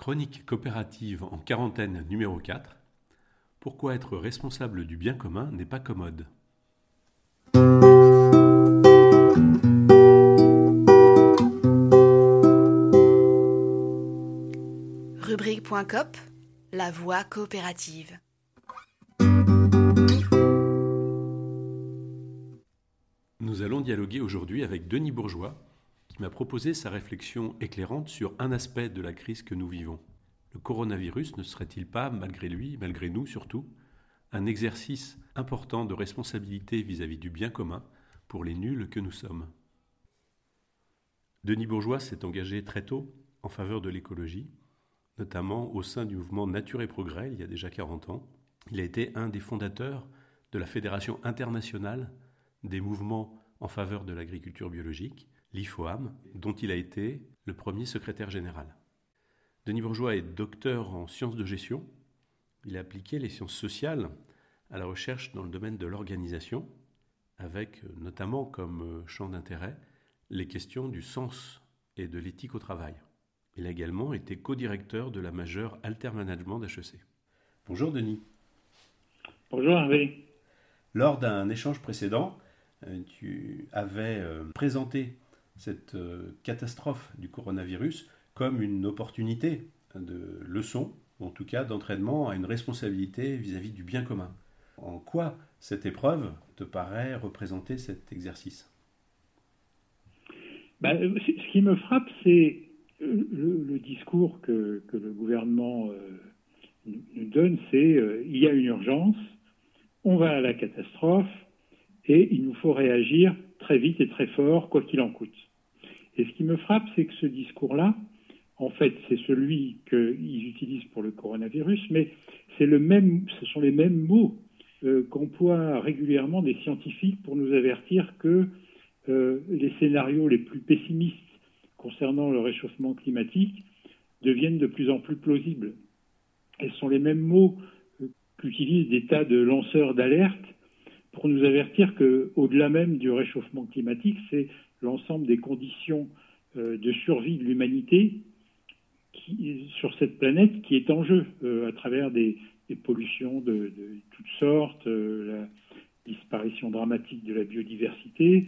Chronique coopérative en quarantaine numéro 4. Pourquoi être responsable du bien commun n'est pas commode Rubrique.cop La voie coopérative. Nous allons dialoguer aujourd'hui avec Denis Bourgeois, m'a proposé sa réflexion éclairante sur un aspect de la crise que nous vivons. Le coronavirus ne serait-il pas, malgré lui, malgré nous surtout, un exercice important de responsabilité vis-à-vis du bien commun pour les nuls que nous sommes? Denis Bourgeois s'est engagé très tôt en faveur de l'écologie, notamment au sein du mouvement Nature et Progrès il y a déjà 40 ans. Il a été un des fondateurs de la Fédération internationale des mouvements en faveur de l'agriculture biologique l'IFOAM, dont il a été le premier secrétaire général. Denis Bourgeois est docteur en sciences de gestion. Il a appliqué les sciences sociales à la recherche dans le domaine de l'organisation, avec notamment comme champ d'intérêt les questions du sens et de l'éthique au travail. Il a également été co-directeur de la majeure Alter Management d'HEC. Bonjour Denis. Bonjour Hervé. Lors d'un échange précédent, euh, tu avais euh, présenté cette euh, catastrophe du coronavirus comme une opportunité de leçon, en tout cas d'entraînement à une responsabilité vis-à-vis du bien commun. En quoi cette épreuve te paraît représenter cet exercice? Ben, Ce qui me frappe, c'est le, discours que, le gouvernement euh, nous donne, c'est euh, il y a une urgence, on va à la catastrophe et il nous faut réagir très vite et très fort, quoi qu'il en coûte. Et ce qui me frappe, c'est que ce discours-là, en fait, c'est celui qu'ils utilisent pour le coronavirus, mais c'est le même, ce sont les mêmes mots euh, qu'emploient régulièrement des scientifiques pour nous avertir que euh, les scénarios les plus pessimistes concernant le réchauffement climatique deviennent de plus en plus plausibles. Et ce sont les mêmes mots euh, qu'utilisent des tas de lanceurs d'alerte pour nous avertir que, au-delà même du réchauffement climatique, c'est l'ensemble des conditions euh, de survie de l'humanité sur cette planète qui est en jeu euh, à travers des, pollutions de, toutes sortes, euh, la disparition dramatique de la biodiversité.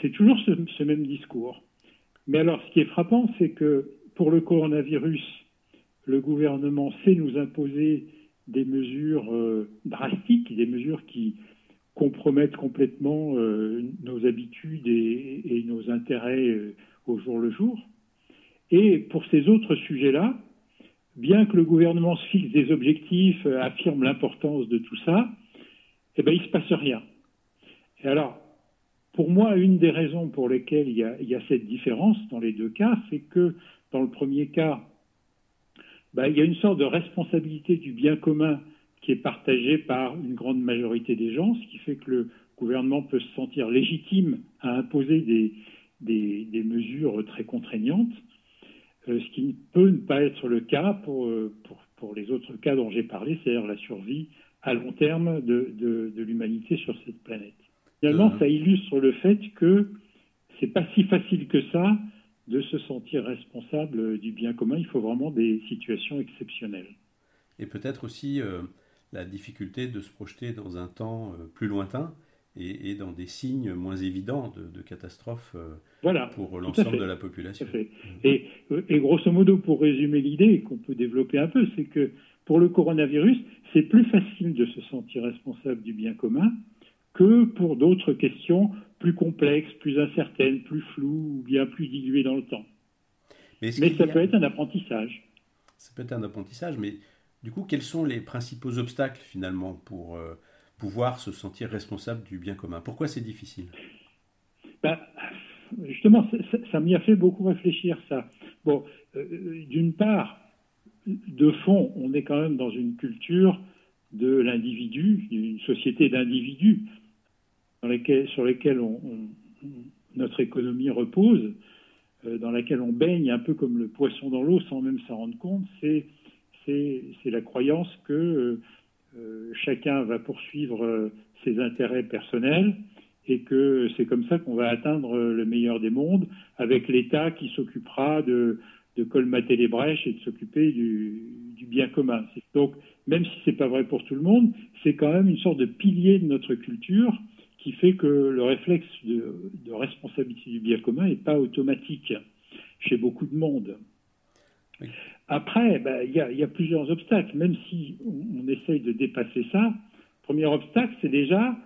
C'est toujours ce, même discours. Mais alors, ce qui est frappant, c'est que pour le coronavirus, le gouvernement sait nous imposer des mesures drastiques, des mesures qui compromettre complètement euh, nos habitudes et, nos intérêts euh, au jour le jour. Et pour ces autres sujets-là, bien que le gouvernement se fixe des objectifs, euh, affirme l'importance de tout ça, eh ben, il ne se passe rien. Et alors, pour moi, une des raisons pour lesquelles il y a, cette différence dans les deux cas, c'est que dans le premier cas, ben, il y a une sorte de responsabilité du bien commun qui est partagé par une grande majorité des gens, ce qui fait que le gouvernement peut se sentir légitime à imposer des, des, mesures très contraignantes, euh, ce qui peut ne pas être le cas pour, euh, pour, pour les autres cas dont j'ai parlé, c'est-à-dire la survie à long terme de, de, de l'humanité sur cette planète. Finalement, euh. ça illustre le fait que c'est pas si facile que ça de se sentir responsable du bien commun. Il faut vraiment des situations exceptionnelles. Et peut-être aussi la difficulté de se projeter dans un temps euh, plus lointain et, dans des signes moins évidents de, catastrophe euh, voilà, pour l'ensemble de la population. Et, et, grosso modo, pour résumer l'idée qu'on peut développer un peu, c'est que pour le coronavirus, c'est plus facile de se sentir responsable du bien commun que pour d'autres questions plus complexes, plus incertaines, plus floues ou bien plus diluées dans le temps. Mais, mais ça peut être un apprentissage. Ça peut être un apprentissage, mais du coup, quels sont les principaux obstacles finalement pour euh, pouvoir se sentir responsable du bien commun? Pourquoi c'est difficile? Ben, Justement, ça, m'y a fait beaucoup réfléchir ça. Bon, euh, d'une part, de fond, on est quand même dans une culture de l'individu, une société d'individus sur lesquels notre économie repose, euh, dans laquelle on baigne un peu comme le poisson dans l'eau sans même s'en rendre compte. C'est c'est la croyance que euh, euh, chacun va poursuivre euh, ses intérêts personnels et que c'est comme ça qu'on va atteindre le meilleur des mondes, avec l'État qui s'occupera de, de colmater les brèches et de s'occuper du, bien commun. Donc, même si c'est pas vrai pour tout le monde, c'est quand même une sorte de pilier de notre culture qui fait que le réflexe de, responsabilité du bien commun n'est pas automatique chez beaucoup de monde. Après, ben, il y, a plusieurs obstacles, même si on, essaye de dépasser ça. Premier obstacle, c'est déjà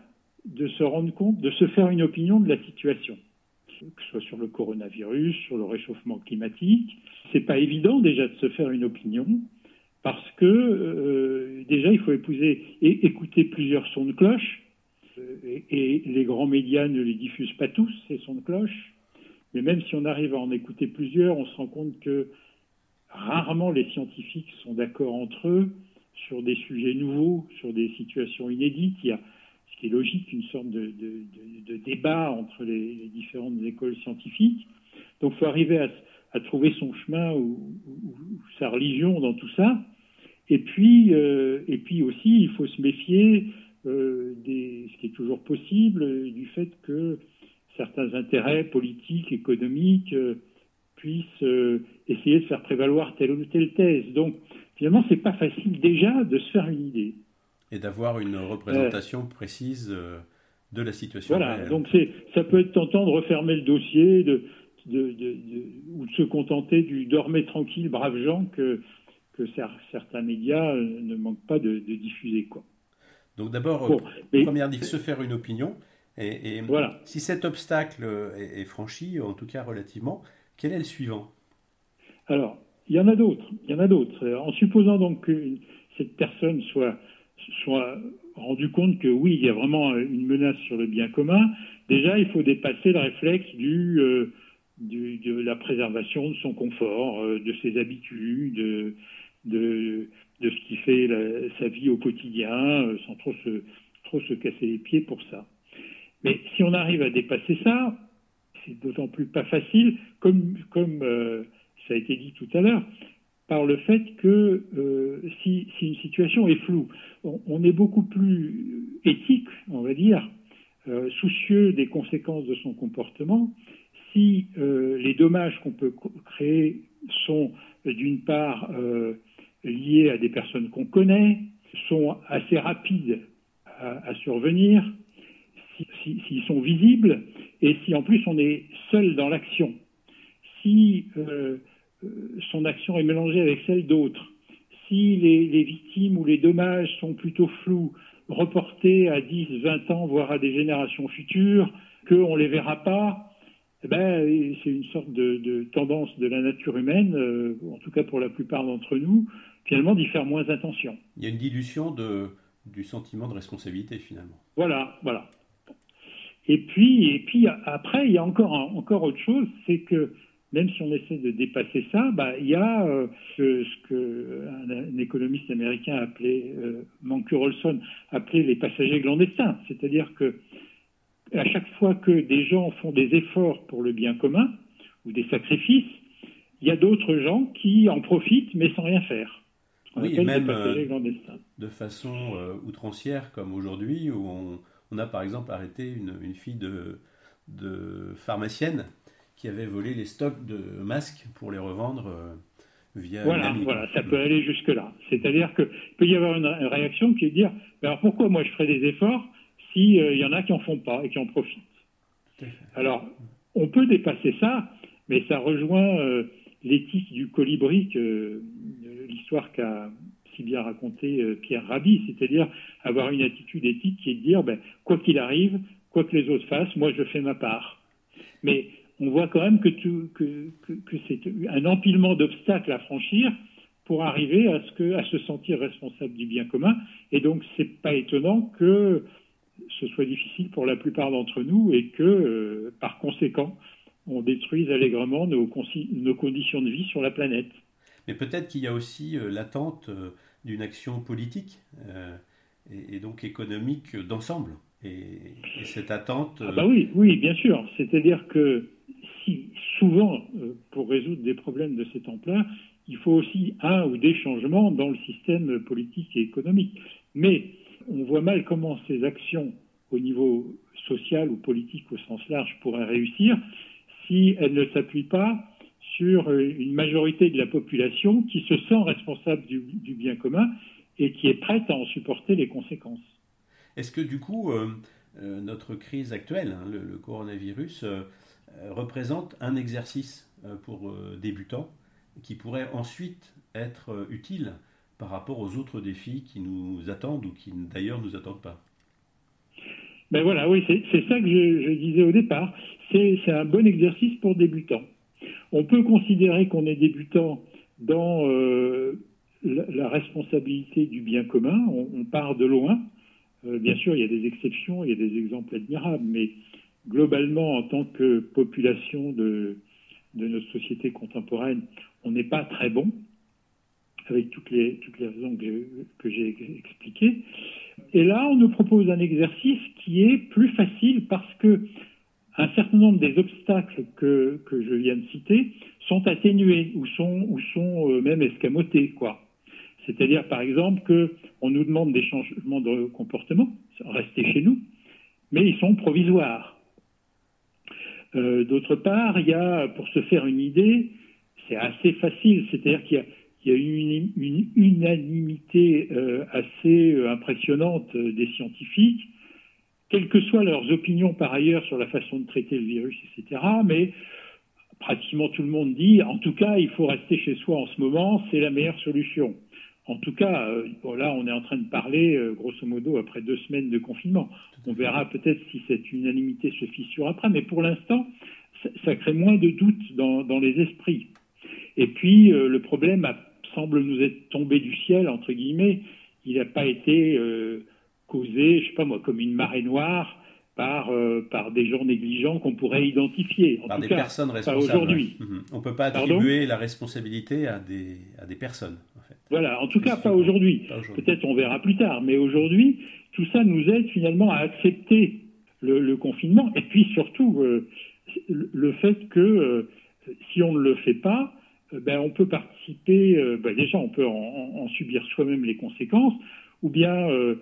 de se rendre compte, de se faire une opinion de la situation que ce soit sur le coronavirus, sur le réchauffement climatique. C'est pas évident déjà de se faire une opinion parce que euh, déjà il faut épouser et écouter plusieurs sons de cloche euh, et, les grands médias ne les diffusent pas tous ces sons de cloche. Mais même si on arrive à en écouter plusieurs, on se rend compte que rarement les scientifiques sont d'accord entre eux sur des sujets nouveaux, sur des situations inédites. Il y a ce qui est logique, une sorte de, débat entre les, différentes écoles scientifiques. Donc il faut arriver à, trouver son chemin ou, sa religion dans tout ça. Et puis, euh, et puis aussi, il faut se méfier, euh, ce qui est toujours possible, du fait que certains intérêts politiques, économiques euh, puissent essayer de faire prévaloir telle ou telle thèse. Donc, finalement, c'est pas facile déjà de se faire une idée et d'avoir une représentation précise euh, de la situation. Voilà, donc c'est, ça peut être tentant de refermer le dossier de, de, de, ou de se contenter du dormez tranquille, braves gens que, que certains médias euh, ne manquent pas de, diffuser. Quoi. Donc d'abord, bon, euh, première dit se faire une opinion. Et, voilà. si cet obstacle est, est, franchi, en tout cas relativement, quel est le suivant? Alors, il y en a d'autres. Il y en a d'autres. En supposant donc que cette personne soit soit rendu compte que oui, il y a vraiment une menace sur le bien commun, déjà, il faut dépasser le réflexe du, euh, de la préservation de son confort, euh, de ses habitudes, de, de, ce qui fait sa vie au quotidien, euh, sans trop se, trop se casser les pieds pour ça. Mais si on arrive à dépasser ça, c'est d'autant plus pas facile, comme, comme ça a été dit tout à l'heure, par le fait que euh, si, une situation est floue, on, est beaucoup plus éthique, on va dire, euh, soucieux des conséquences de son comportement, si euh, les dommages qu'on peut créer sont d'une part liés à des personnes qu'on connaît, sont assez rapides à, survenir, s'ils sont visibles, et si en plus on est seul dans l'action. Si euh, son action est mélangée avec celle d'autres. Si les, victimes ou les dommages sont plutôt flous, reportés à 10, 20 ans, voire à des générations futures, qu'on ne les verra pas, eh ben, c'est une sorte de, tendance de la nature humaine, euh, en tout cas pour la plupart d'entre nous, finalement d'y faire moins attention. Il y a une dilution de, du sentiment de responsabilité finalement. Voilà, voilà. Et puis, et puis après, il y a encore, encore autre chose, c'est que même si on essaie de dépasser ça, bah, il y a euh, ce, ce qu'un économiste américain appelé, euh, Mancur Olson, appelait les passagers clandestins. C'est-à-dire que à chaque fois que des gens font des efforts pour le bien commun ou des sacrifices, il y a d'autres gens qui en profitent mais sans rien faire. Oui, même euh, de façon outrancière comme aujourd'hui où on, a par exemple arrêté une, une fille de, de pharmacienne qui avait volé les stocks de masques pour les revendre euh, via. Voilà, voilà, ça peut aller jusque-là. C'est-à-dire qu'il peut y avoir une, réaction qui est de dire alors pourquoi moi je ferais des efforts s'il euh, y en a qui en font pas et qui en profitent? Alors, on peut dépasser ça, mais ça rejoint euh, l'éthique du colibri, l'histoire qu'a si bien raconté Pierre Rabhi, c'est-à-dire avoir une attitude éthique qui est de dire ben, quoi qu'il arrive, quoi que les autres fassent, moi je fais ma part. Mais on voit quand même que, c'est un empilement d'obstacles à franchir pour arriver à, se sentir responsable du bien commun. Et donc, c'est pas étonnant que ce soit difficile pour la plupart d'entre nous et que, euh, par conséquent, on détruise allègrement nos, conditions de vie sur la planète. Mais peut-être qu'il y a aussi euh, l'attente euh, d'une action politique et, donc économique d'ensemble. Et, cette attente. Ah bah oui, oui, bien sûr. C'est-à-dire que si souvent, euh, pour résoudre des problèmes de cette ampleur, il faut aussi un ou des changements dans le système politique et économique. Mais on voit mal comment ces actions au niveau social ou politique au sens large pourraient réussir si elles ne s'appuient pas sur une majorité de la population qui se sent responsable du, bien commun et qui est prête à en supporter les conséquences. Est-ce que du coup, notre crise actuelle, hein, le, coronavirus, représente un exercice pour débutants qui pourrait ensuite être utile par rapport aux autres défis qui nous attendent ou qui d'ailleurs ne nous attendent pas? Ben voilà, oui, c'est ça que je, disais au départ. C'est un bon exercice pour débutants. On peut considérer qu'on est débutant dans euh, la, responsabilité du bien commun. On, part de loin. Euh, bien sûr, il y a des exceptions, il y a des exemples admirables, mais globalement, en tant que population de, de notre société contemporaine, on n'est pas très bon avec toutes les, toutes les raisons que, j'ai expliquées. Et là, on nous propose un exercice qui est plus facile parce que un certain nombre des obstacles que, que je viens de citer sont atténués ou sont, ou sont euh, même escamotés, quoi. C'est-à-dire, par exemple, qu'on nous demande des changements de comportement, rester chez nous, mais ils sont provisoires. Euh, d'autre part, il y a, pour se faire une idée, c'est assez facile, c'est-à-dire qu'il y a une, unanimité euh, assez impressionnante des scientifiques, quelles que soient leurs opinions par ailleurs sur la façon de traiter le virus, etc. Mais pratiquement tout le monde dit, en tout cas, il faut rester chez soi en ce moment, c'est la meilleure solution. En tout cas, là, on est en train de parler, grosso modo, après deux semaines de confinement. On verra peut-être si cette unanimité se fissure après, mais pour l'instant, ça, crée moins de doutes dans, les esprits. Et puis, le problème semble nous être tombé du ciel, entre guillemets. Il n'a pas été euh, causé, je sais pas moi, comme une marée noire par, euh, par des gens négligents qu'on pourrait identifier. par des personnes responsables. aujourd'hui. Mhm. On ne peut pas attribuer la responsabilité à des, à des personnes. En fait. Voilà, en tout cas pas aujourd'hui. Peut-être on verra plus tard, mais aujourd'hui, tout ça nous aide finalement à accepter le, confinement et puis surtout euh, le fait que si on ne le fait pas, euh, ben, on peut participer, euh, ben, déjà on peut en, subir soi-même les conséquences, ou bien euh,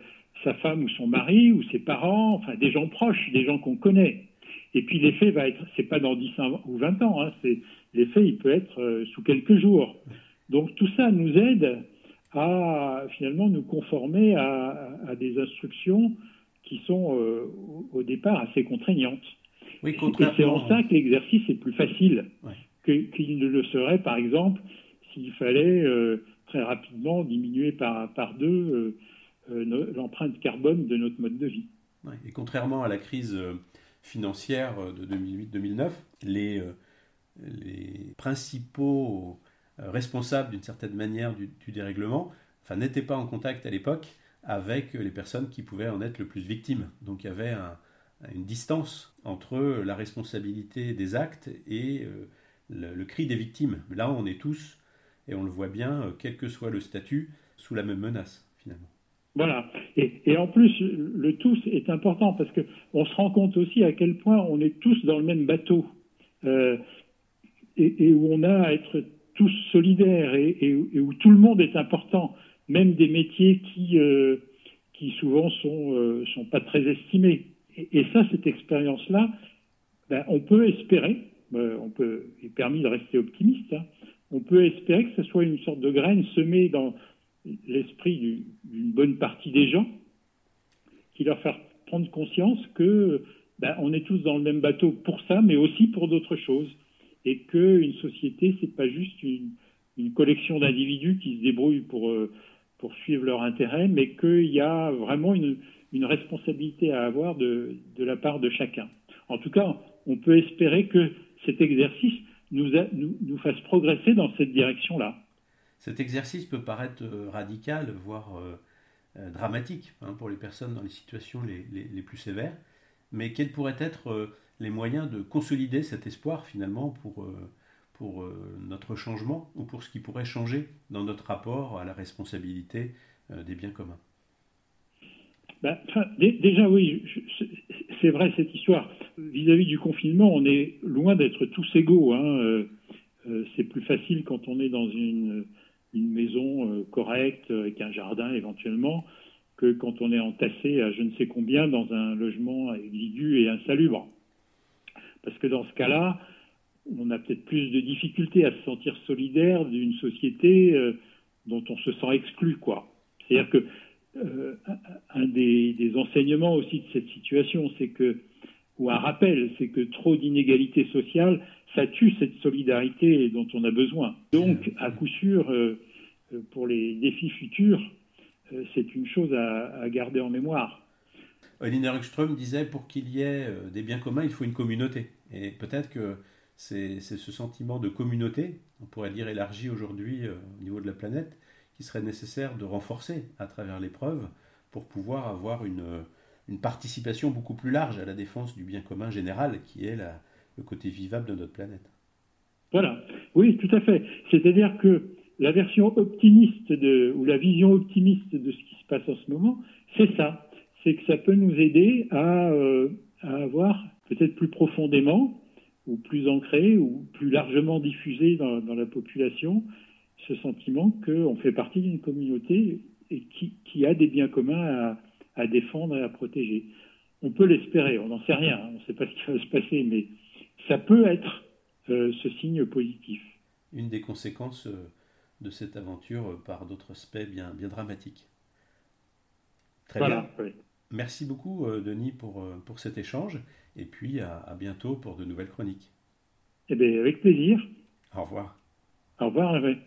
sa femme ou son mari ou ses parents, enfin des gens proches, des gens qu'on connaît. Et puis l'effet va être, c'est pas dans 10 ou 20 ans, hein, c'est l'effet il peut être sous quelques jours. Donc tout ça nous aide à finalement nous conformer à, des instructions qui sont au départ assez contraignantes. Oui, Et c'est en ça que l'exercice est plus facile qu'il ne le serait, par exemple, s'il fallait euh, très rapidement diminuer par, par deux euh, euh, l'empreinte carbone de notre mode de vie. et contrairement à la crise financière de 2008-2009, les, principaux responsables d'une certaine manière du, dérèglement enfin, n'étaient pas en contact à l'époque avec les personnes qui pouvaient en être le plus victimes. Donc il y avait une distance entre la responsabilité des actes et le, cri des victimes. Là, on est tous, et on le voit bien, euh, quel que soit le statut, sous la même menace, finalement. Voilà. Et, en plus, le tous est important parce qu'on se rend compte aussi à quel point on est tous dans le même bateau euh, et, où on a à être tous solidaires et, où tout le monde est important, même des métiers qui, euh, qui souvent sont, sont pas très estimés. Et, ça, cette expérience-là, ben, on peut espérer, euh, on peut, est permis de rester optimiste, hein. on peut espérer que ce soit une sorte de graine semée dans l'esprit d'une bonne partie des gens, qui leur fait prendre conscience que ben, on est tous dans le même bateau pour ça, mais aussi pour d'autres choses, et qu'une société, c'est pas juste une, collection d'individus qui se débrouillent pour, euh, pour suivre leur intérêt, mais qu'il y a vraiment une, responsabilité à avoir de, de la part de chacun. En tout cas, on peut espérer que cet exercice nous, nous, fasse progresser dans cette direction-là. Cet exercice peut paraître euh, radical, voire euh, euh, dramatique hein, pour les personnes dans les situations les, plus sévères, mais quels pourraient être les moyens de consolider cet espoir finalement pour, pour notre changement ou pour ce qui pourrait changer dans notre rapport à la responsabilité des biens communs? Ben, Déjà oui, c'est vrai cette histoire. Vis-à-vis du confinement, on est loin d'être tous égaux. Hein. C'est plus facile quand on est dans une, maison euh, correcte, avec un jardin éventuellement, que quand on est entassé à je ne sais combien dans un logement exigu et insalubre. Parce que dans ce cas-là, on a peut-être plus de difficultés à se sentir solidaire d'une société euh, dont on se sent exclu, quoi. C'est-à-dire que euh, un des, enseignements aussi de cette situation, c'est que, ou un rappel, c'est que trop d'inégalités sociales, ça tue cette solidarité dont on a besoin. Donc, à coup sûr, euh, pour les défis futurs, c'est une chose à, garder en mémoire. Olina Ruckström disait pour qu'il y ait des biens communs, il faut une communauté. Et peut-être que c'est ce sentiment de communauté, on pourrait dire élargi aujourd'hui euh, au niveau de la planète, qui serait nécessaire de renforcer à travers l'épreuve pour pouvoir avoir une, une, participation beaucoup plus large à la défense du bien commun général, qui est la, le côté vivable de notre planète. Voilà, oui, tout à fait. C'est-à-dire que la version optimiste ou la vision optimiste de ce qui se passe en ce moment, c'est ça. C'est que ça peut nous aider à, euh, avoir peut-être plus profondément ou plus ancré ou plus largement diffusé dans, la population ce sentiment qu'on fait partie d'une communauté et qui, a des biens communs à, défendre et à protéger. On peut l'espérer, on n'en sait rien, on ne sait pas ce qui va se passer, mais ça peut être euh, ce signe positif. Une des conséquences euh, de cette aventure euh, par d'autres aspects bien, bien dramatiques. Très bien. Merci beaucoup, Denis, pour, pour cet échange. Et puis à, bientôt pour de nouvelles chroniques. Eh bien, avec plaisir. Au revoir. Au revoir, Hervé.